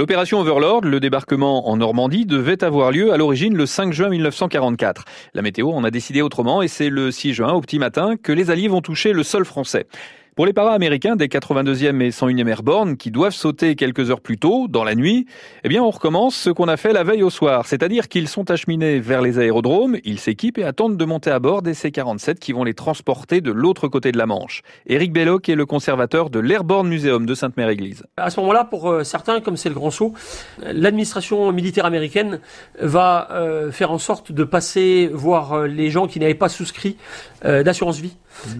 L'opération Overlord, le débarquement en Normandie, devait avoir lieu à l'origine le 5 juin 1944. La météo en a décidé autrement et c'est le 6 juin, au petit matin, que les Alliés vont toucher le sol français. Pour les para-américains des 82e et 101e Airborne qui doivent sauter quelques heures plus tôt, dans la nuit, eh bien on recommence ce qu'on a fait la veille au soir, c'est-à-dire qu'ils sont acheminés vers les aérodromes, ils s'équipent et attendent de monter à bord des C-47 qui vont les transporter de l'autre côté de la Manche. Éric Belloc est le conservateur de l'Airborne Museum de Sainte-Mère-Église. À ce moment-là, pour euh, certains, comme c'est le grand saut, l'administration militaire américaine va euh, faire en sorte de passer voir euh, les gens qui n'avaient pas souscrit d'assurance vie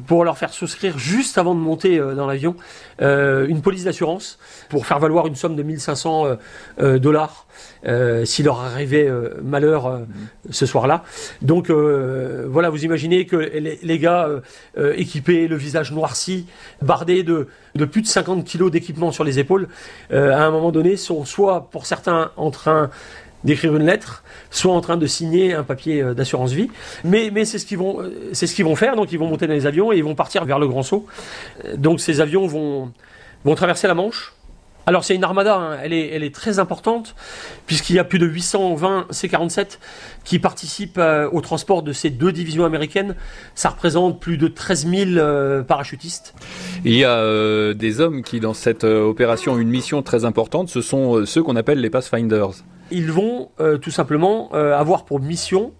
pour leur faire souscrire juste avant de monter euh, dans l'avion euh, une police d'assurance pour faire valoir une somme de 1500 euh, dollars s'il leur arrivait malheur ce soir-là. Donc voilà, vous imaginez que les, gars équipés, le visage noirci, bardés de, de plus de 50 kilos d'équipement sur les épaules, à un moment donné sont soit pour certains en train d'écrire une lettre, soit en train de signer un papier euh, d'assurance vie. Mais, mais c'est ce qu'ils vont, euh, c'est ce qu'ils vont faire. Donc ils vont monter dans les avions et ils vont partir vers le Grand Saut. Euh, donc ces avions vont, vont traverser la Manche. Alors c'est une armada, hein. elle, est, elle est très importante puisqu'il y a plus de 820 C-47 qui participent au transport de ces deux divisions américaines. Ça représente plus de 13 000 parachutistes. Il y a des hommes qui dans cette opération ont une mission très importante, ce sont ceux qu'on appelle les Pathfinders ils vont euh, tout simplement euh, avoir pour mission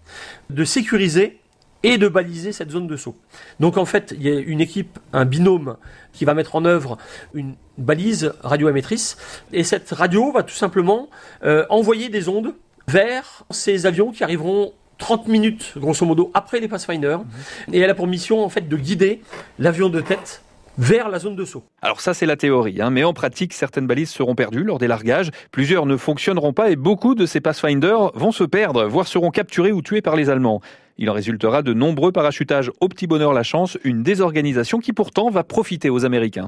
de sécuriser et de baliser cette zone de saut. Donc en fait, il y a une équipe, un binôme qui va mettre en œuvre une balise radioémettrice et cette radio va tout simplement euh, envoyer des ondes vers ces avions qui arriveront 30 minutes grosso modo après les Pathfinder mmh. et elle a pour mission en fait de guider l'avion de tête vers la zone de saut. Alors ça c'est la théorie, hein, mais en pratique certaines balises seront perdues lors des largages, plusieurs ne fonctionneront pas et beaucoup de ces Pathfinder vont se perdre, voire seront capturés ou tués par les Allemands. Il en résultera de nombreux parachutages au petit bonheur la chance, une désorganisation qui pourtant va profiter aux Américains.